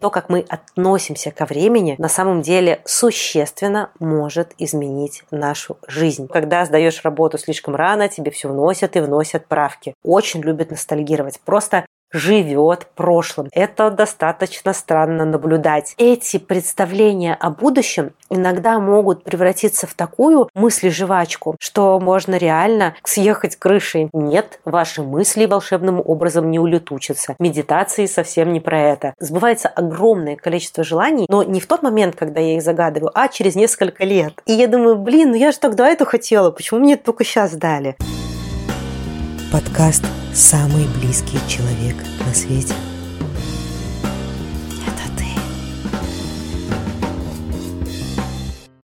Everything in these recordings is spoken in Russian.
То, как мы относимся ко времени, на самом деле существенно может изменить нашу жизнь. Когда сдаешь работу слишком рано, тебе все вносят и вносят правки. Очень любят ностальгировать. Просто живет прошлым. Это достаточно странно наблюдать. Эти представления о будущем иногда могут превратиться в такую мысли-жвачку, что можно реально съехать крышей. Нет, ваши мысли волшебным образом не улетучатся. Медитации совсем не про это. Сбывается огромное количество желаний, но не в тот момент, когда я их загадываю, а через несколько лет. И я думаю, блин, ну я же тогда это хотела, почему мне это только сейчас дали? Подкаст «Самый близкий человек на свете».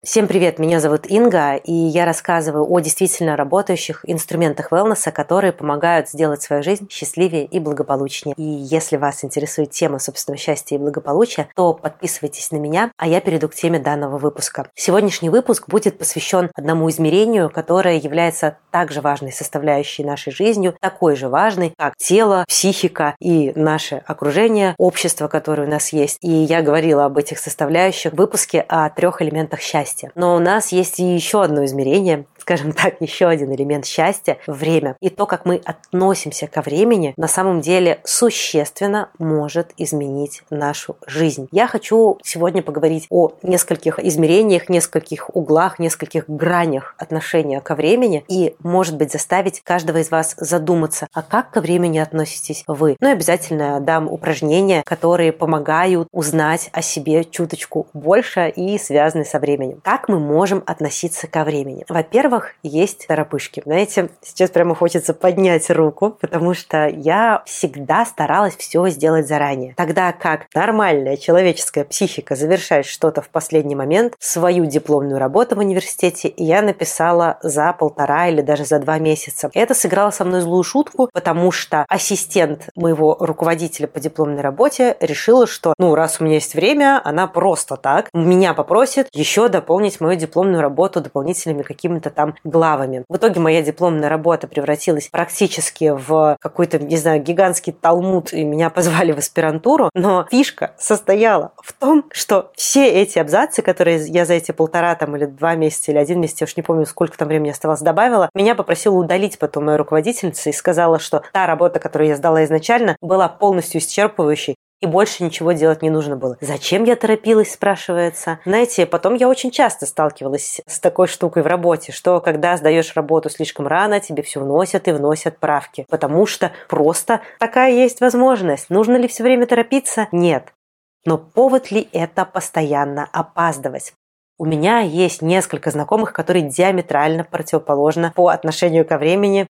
Всем привет, меня зовут Инга, и я рассказываю о действительно работающих инструментах wellness, которые помогают сделать свою жизнь счастливее и благополучнее. И если вас интересует тема собственного счастья и благополучия, то подписывайтесь на меня, а я перейду к теме данного выпуска. Сегодняшний выпуск будет посвящен одному измерению, которое является также важной составляющей нашей жизнью, такой же важной, как тело, психика и наше окружение, общество, которое у нас есть. И я говорила об этих составляющих в выпуске о трех элементах счастья счастья. Но у нас есть и еще одно измерение, скажем так, еще один элемент счастья – время. И то, как мы относимся ко времени, на самом деле существенно может изменить нашу жизнь. Я хочу сегодня поговорить о нескольких измерениях, нескольких углах, нескольких гранях отношения ко времени и, может быть, заставить каждого из вас задуматься, а как ко времени относитесь вы. Ну и обязательно дам упражнения, которые помогают узнать о себе чуточку больше и связаны со временем. Как мы можем относиться ко времени? Во-первых, есть торопышки. Знаете, сейчас прямо хочется поднять руку, потому что я всегда старалась все сделать заранее. Тогда как нормальная человеческая психика завершает что-то в последний момент, свою дипломную работу в университете я написала за полтора или даже за два месяца. Это сыграло со мной злую шутку, потому что ассистент моего руководителя по дипломной работе решила, что, ну, раз у меня есть время, она просто так меня попросит еще дополнить мою дипломную работу дополнительными какими-то там главами. В итоге моя дипломная работа превратилась практически в какой-то, не знаю, гигантский талмуд, и меня позвали в аспирантуру. Но фишка состояла в том, что все эти абзацы, которые я за эти полтора там или два месяца или один месяц, я уж не помню, сколько там времени оставалось, добавила, меня попросила удалить потом моя руководительница и сказала, что та работа, которую я сдала изначально, была полностью исчерпывающей, и больше ничего делать не нужно было. Зачем я торопилась, спрашивается. Знаете, потом я очень часто сталкивалась с такой штукой в работе, что когда сдаешь работу слишком рано, тебе все вносят и вносят правки, потому что просто такая есть возможность. Нужно ли все время торопиться? Нет. Но повод ли это постоянно опаздывать? У меня есть несколько знакомых, которые диаметрально противоположны по отношению ко времени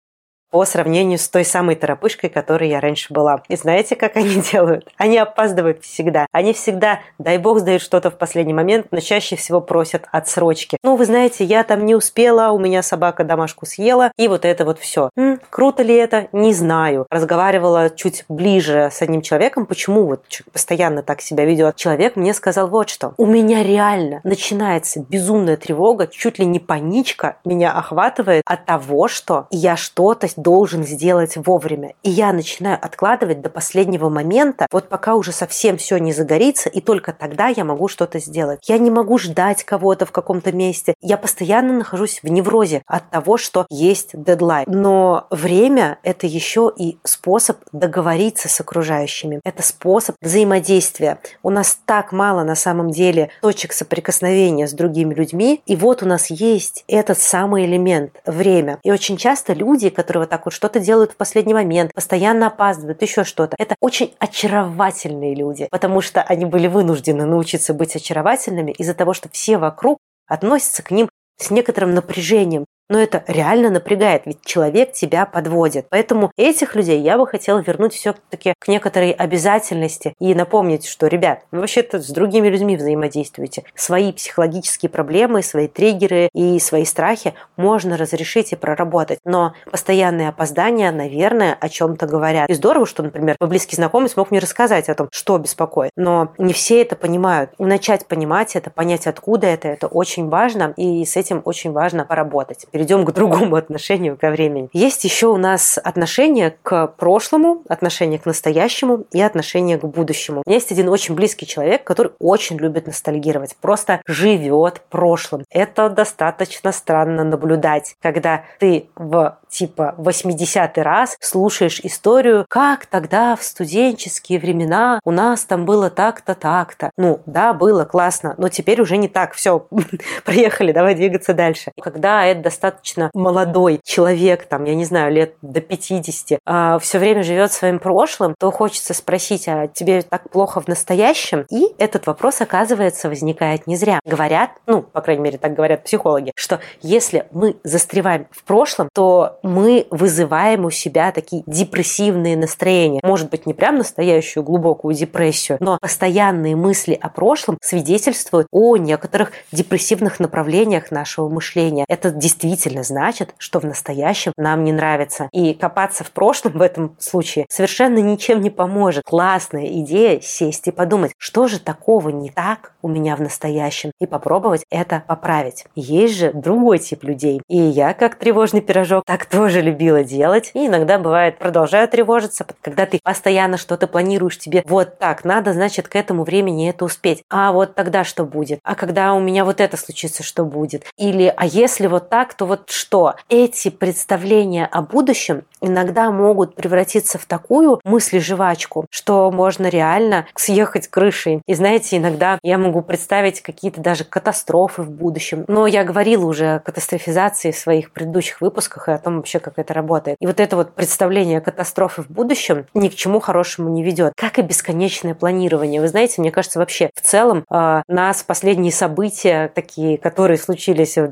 по сравнению с той самой торопышкой, которой я раньше была. И знаете, как они делают? Они опаздывают всегда. Они всегда, дай бог, сдают что-то в последний момент, но чаще всего просят отсрочки. Ну, вы знаете, я там не успела, у меня собака домашку съела, и вот это вот все. М, круто ли это? Не знаю. Разговаривала чуть ближе с одним человеком, почему вот постоянно так себя ведет. Человек мне сказал вот что. У меня реально начинается безумная тревога, чуть ли не паничка меня охватывает от того, что я что-то должен сделать вовремя. И я начинаю откладывать до последнего момента, вот пока уже совсем все не загорится, и только тогда я могу что-то сделать. Я не могу ждать кого-то в каком-то месте. Я постоянно нахожусь в неврозе от того, что есть дедлайн. Но время – это еще и способ договориться с окружающими. Это способ взаимодействия. У нас так мало на самом деле точек соприкосновения с другими людьми, и вот у нас есть этот самый элемент – время. И очень часто люди, которые так вот что-то делают в последний момент, постоянно опаздывают, еще что-то. Это очень очаровательные люди, потому что они были вынуждены научиться быть очаровательными из-за того, что все вокруг относятся к ним с некоторым напряжением, но это реально напрягает, ведь человек тебя подводит. Поэтому этих людей я бы хотела вернуть все-таки к некоторой обязательности и напомнить, что, ребят, вы вообще-то с другими людьми взаимодействуете. Свои психологические проблемы, свои триггеры и свои страхи можно разрешить и проработать. Но постоянные опоздания, наверное, о чем-то говорят. И здорово, что, например, мой близкий знакомый смог мне рассказать о том, что беспокоит. Но не все это понимают. Начать понимать это, понять, откуда это, это очень важно, и с этим очень важно поработать перейдем к другому отношению ко времени. Есть еще у нас отношение к прошлому, отношение к настоящему и отношение к будущему. У меня есть один очень близкий человек, который очень любит ностальгировать, просто живет прошлым. Это достаточно странно наблюдать, когда ты в типа 80-й раз слушаешь историю, как тогда в студенческие времена у нас там было так-то, так-то. Ну, да, было классно, но теперь уже не так. Все, проехали, давай двигаться дальше. Когда это достаточно молодой человек, там, я не знаю, лет до 50, а, все время живет своим прошлым, то хочется спросить, а тебе так плохо в настоящем? И этот вопрос, оказывается, возникает не зря. Говорят, ну, по крайней мере, так говорят психологи, что если мы застреваем в прошлом, то мы вызываем у себя такие депрессивные настроения. Может быть, не прям настоящую глубокую депрессию, но постоянные мысли о прошлом свидетельствуют о некоторых депрессивных направлениях нашего мышления. Это действительно значит, что в настоящем нам не нравится. И копаться в прошлом в этом случае совершенно ничем не поможет. Классная идея сесть и подумать, что же такого не так у меня в настоящем, и попробовать это поправить. Есть же другой тип людей. И я, как тревожный пирожок, так тоже любила делать. И иногда бывает, продолжаю тревожиться, когда ты постоянно что-то планируешь тебе вот так, надо, значит, к этому времени это успеть. А вот тогда что будет? А когда у меня вот это случится, что будет? Или, а если вот так, то вот что? Эти представления о будущем иногда могут превратиться в такую мыслеживачку, что можно реально съехать крышей. И знаете, иногда я могу представить какие-то даже катастрофы в будущем. Но я говорила уже о катастрофизации в своих предыдущих выпусках и о том вообще, как это работает. И вот это вот представление катастрофы в будущем ни к чему хорошему не ведет. Как и бесконечное планирование. Вы знаете, мне кажется, вообще в целом э, нас последние события, такие, которые случились в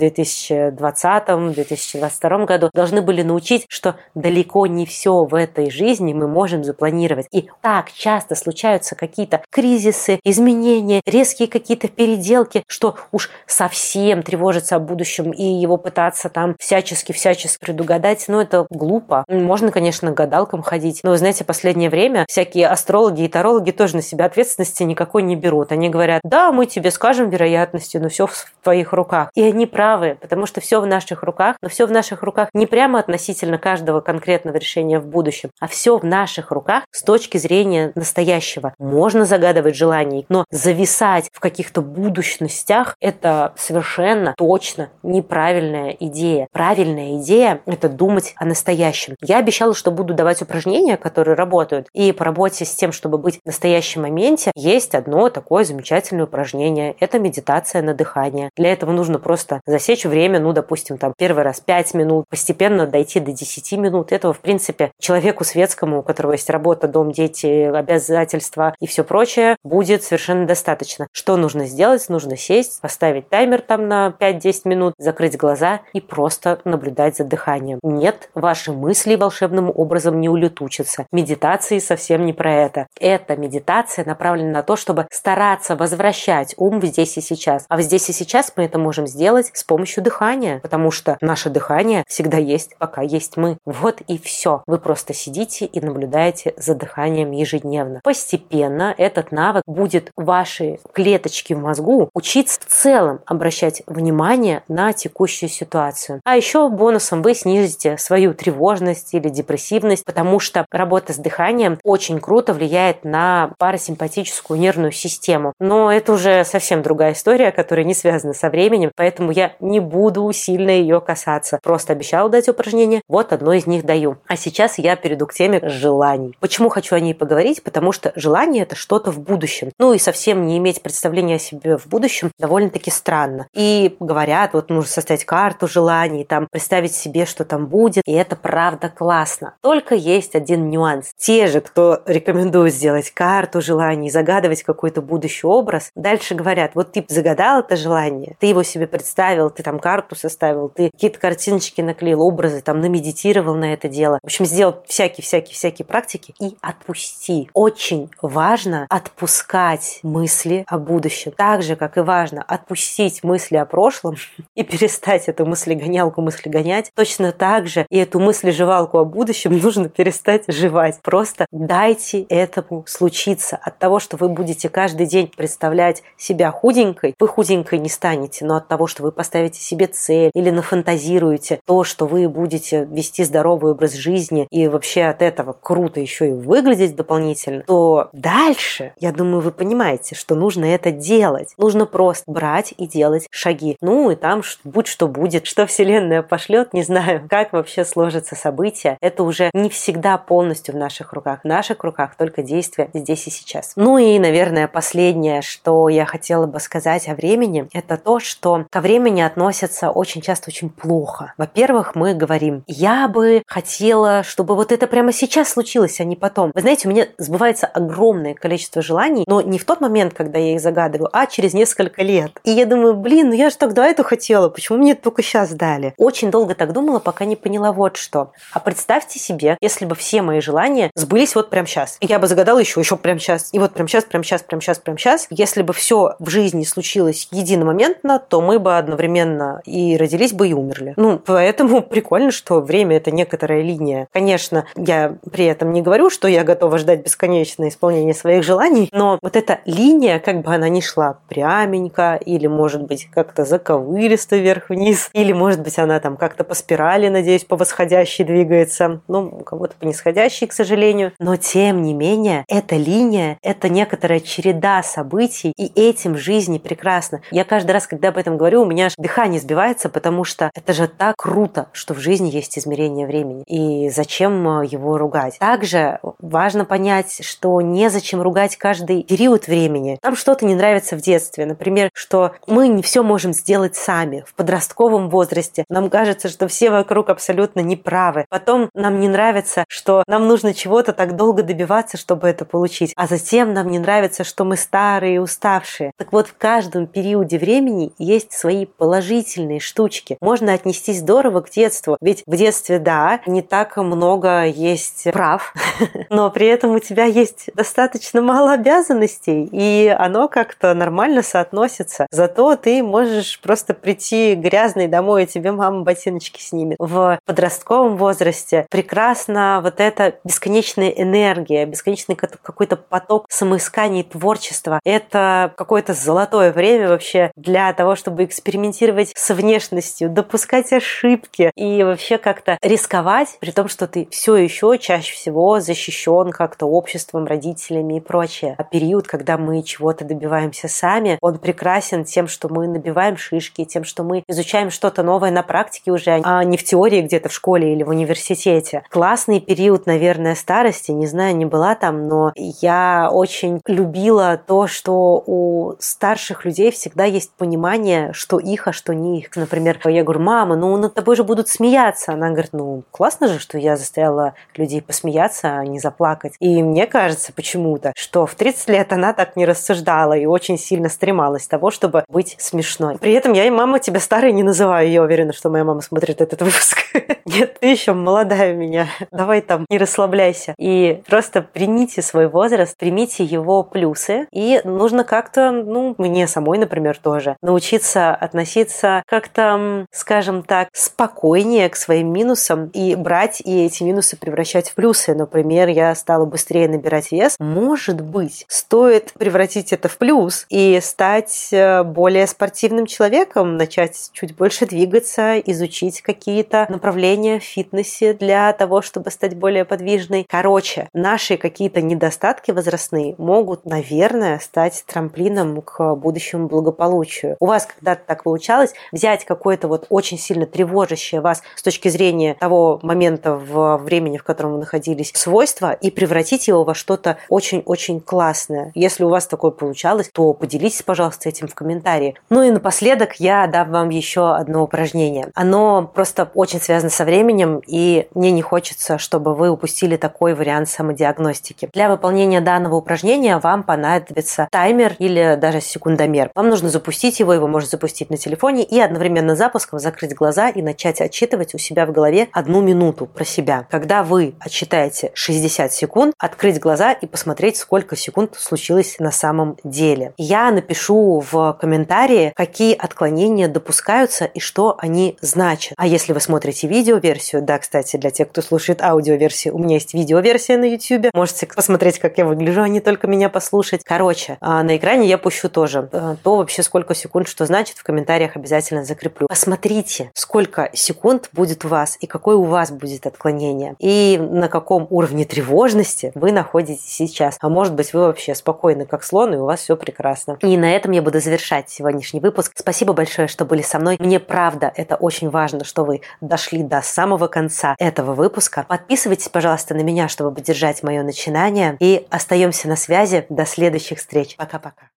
2020-2022 году, должны были научить, что далеко не все в этой жизни мы можем запланировать. И так часто случаются какие-то кризисы, изменения, резкие какие-то переделки, что уж совсем тревожиться о будущем и его пытаться там всячески-всячески предугадать, ну, это глупо. Можно, конечно, гадалкам ходить, но, вы знаете, последнее время всякие астрологи и тарологи тоже на себя ответственности никакой не берут. Они говорят, да, мы тебе скажем вероятностью, но все в твоих руках. И они правы, потому что все в наших руках, но все в наших руках не прямо относительно каждого конкретного решения в будущем, а все в наших руках с точки зрения настоящего. Можно загадывать желания, но зависать в каких-то будущностях – это совершенно точно неправильная идея. Правильная идея – это думать о настоящем. Я обещала, что буду давать упражнения, которые работают. И по работе с тем, чтобы быть в настоящем моменте, есть одно такое замечательное упражнение. Это медитация на дыхание. Для этого нужно просто засечь время, ну, допустим, там первый раз 5 минут, постепенно дойти до 10 минут. Этого, в принципе, человеку светскому, у которого есть работа, дом, дети, обязательства и все прочее, будет совершенно достаточно. Что нужно сделать? Нужно сесть, поставить таймер там на 5-10 минут, закрыть глаза и просто наблюдать за дыханием. Нет, ваши мысли волшебным образом не улетучатся. Медитации совсем не про это. Эта медитация направлена на то, чтобы стараться возвращать ум в здесь и сейчас. А в здесь и сейчас мы это можем сделать с помощью дыхания, потому что наше дыхание всегда есть, пока есть мы. Вот и все. Вы просто сидите и наблюдаете за дыханием ежедневно. Постепенно этот навык будет ваши клеточки в мозгу учиться в целом обращать внимание на текущую ситуацию. А еще бонусом вы снизите свою тревожность или депрессивность, потому что работа с дыханием очень круто влияет на парасимпатическую нервную систему. Но это уже совсем другая история, которая не связана со временем, поэтому я не буду сильно ее касаться. Просто обещала дать упражнение, вот одно из них даю. А сейчас я перейду к теме желаний. Почему хочу о ней поговорить? Потому что желание – это что-то в будущем. Ну и совсем не иметь представления о себе в будущем довольно-таки странно. И говорят, вот нужно составить карту желаний, там представить себе, что там будет, и это правда классно. Только есть один нюанс. Те же, кто рекомендует сделать карту желаний, загадывать какой-то будущий образ, дальше говорят, вот ты загадал это желание, ты его себе представил, ты там карту составил, ты какие-то картиночки наклеил, образы, там намедитировал на это дело. В общем, сделал всякие-всякие-всякие практики и отпусти. Очень важно отпускать мысли о будущем. Так же, как и важно отпустить мысли о прошлом и перестать эту мыслегонялку мыслегонять. Точно так же и эту мыслеживалку о будущем нужно перестать жевать. Просто дайте этому случиться. От того, что вы будете каждый день представлять себя худенькой, вы худенькой не станете, но от того, что вы поставите себе цель или нафантазируете то, что вы будете вести здоровый образ жизни и вообще от этого круто еще и выглядеть дополнительно, то дальше, я думаю, вы понимаете, что нужно это делать. Нужно просто брать и делать шаги. Ну и там будь что будет, что Вселенная пошлет, не знаю, как вообще сложится события. Это уже не всегда полностью в наших руках. В наших руках только действия здесь и сейчас. Ну и, наверное, последнее, что я хотела бы сказать о времени, это то, что ко времени относятся очень часто очень плохо. Во-первых, мы говорим, я бы хотела, чтобы вот это прямо сейчас случилось, а не потом. Вы знаете, у меня сбывается огромное количество желаний, но не в тот момент, когда я их загадываю, а через несколько лет. И я думаю, блин, ну я же тогда это хотела, почему мне это только сейчас дали? Очень долго так думала, пока не поняла вот что. А представьте себе, если бы все мои желания сбылись вот прямо сейчас. Я бы загадала еще, еще прямо сейчас. И вот прямо сейчас, прямо сейчас, прямо сейчас, прямо сейчас. Если бы все в жизни случилось единомоментно, то мы бы одновременно и родились бы, и умерли. Ну, поэтому прикольно, что время – это некоторая линия. Конечно, я при этом не говорю, что я готова ждать бесконечное исполнение своих желаний, но вот эта линия, как бы она ни шла пряменько, или, может быть, как-то заковыристо вверх-вниз, или, может быть, она там как-то по спирали, надеюсь, по восходящей двигается, ну, у кого-то по нисходящей, к сожалению, но тем не менее, эта линия – это некоторая череда событий, и этим жизни прекрасно. Я каждый раз, когда об этом говорю, у меня аж дыхание сбивается, потому что это же так круто, что в жизни есть измерение времени. И зачем э, его ругать? Также важно понять, что незачем ругать каждый период времени. Нам что-то не нравится в детстве. Например, что мы не все можем сделать сами. В подростковом возрасте нам кажется, что все вокруг абсолютно неправы. Потом нам не нравится, что нам нужно чего-то так долго добиваться, чтобы это получить. А затем нам не нравится, что мы старые и уставшие. Так вот, в каждом периоде времени есть свои положительные штучки. Можно отнестись здорово к детству. Ведь в детстве, да, не так много есть прав, но при этом у тебя есть достаточно мало обязанностей, и оно как-то нормально соотносится. Зато ты можешь просто прийти грязный домой, и тебе мама ботиночки снимет. В подростковом возрасте прекрасно вот эта бесконечная энергия, бесконечный какой-то поток самоисканий творчества. Это какое-то золотое время вообще для того, чтобы экспериментировать с внешностью, допускать ошибки и вообще как-то рисковать, при том, что ты все еще чаще всего защищен как-то обществом, родителями и прочее. А период, когда мы чего-то добиваемся сами, он прекрасен тем, что мы набиваем шишки, тем, что мы изучаем что-то новое на практике уже, а не в теории где-то в школе или в университете. Классный период, наверное, старости, не знаю, не была там, но я очень любила то, что у старших людей всегда есть понимание, что их, а что не их. Например, я говорю, мама, ну над тобой же будут смеяться. Она говорит, ну классно же, что я заставила людей посмеяться, а не заплакать. И мне кажется почему-то, что в 30 лет она так не рассуждала и очень сильно стремалась того, чтобы быть смешной. При этом я и мама тебя старой не называю. Я уверена, что моя мама смотрит этот выпуск. Нет, ты еще молодая меня. Давай там не расслабляйся. И просто примите свой возраст, примите его плюсы. И нужно как-то, ну, мне самой, например, тоже научиться относиться как-то, скажем так, спокойнее к своим минусам и брать и эти минусы превращать в плюсы. Например, я стала быстрее набирать вес. Может быть, стоит превратить это в плюс и стать э, более спортивным человеком, начать чуть больше двигаться, изучить какие-то направления в фитнесе для того, чтобы стать более подвижной. Короче, наши какие-то недостатки возрастные могут, наверное, стать трамплином к будущему благополучию. У вас когда-то так получалось взять какое-то вот очень сильно тревожащее вас с точки зрения того момента в времени, в котором вы находились, свойство и превратить его во что-то очень-очень классное. Если у вас такое получалось, то поделитесь, пожалуйста, этим в комментарии. Ну и напоследок я дам вам еще одно упражнение. Оно просто очень связано со временем, и мне не хочется, чтобы вы упустили такой вариант самодиагностики. Для выполнения данного упражнения вам понадобится таймер или даже секундомер. Вам нужно запустить его, его можно запустить на телефоне и одновременно запуском закрыть глаза и начать отчитывать у себя в голове одну минуту про себя. Когда вы отчитаете 60 секунд, открыть глаза и посмотреть, сколько секунд случилось на самом деле. Я напишу в комментарии, какие отклонения допускаются и что они значат. А если вы смотрите найти видеоверсию. Да, кстати, для тех, кто слушает аудиоверсию, у меня есть видеоверсия на YouTube. Можете посмотреть, как я выгляжу, а не только меня послушать. Короче, а, на экране я пущу тоже. А, то вообще сколько секунд, что значит, в комментариях обязательно закреплю. Посмотрите, сколько секунд будет у вас и какое у вас будет отклонение. И на каком уровне тревожности вы находитесь сейчас. А может быть, вы вообще спокойны, как слон, и у вас все прекрасно. И на этом я буду завершать сегодняшний выпуск. Спасибо большое, что были со мной. Мне правда, это очень важно, что вы дошли до самого конца этого выпуска. Подписывайтесь, пожалуйста, на меня, чтобы поддержать мое начинание. И остаемся на связи. До следующих встреч. Пока-пока.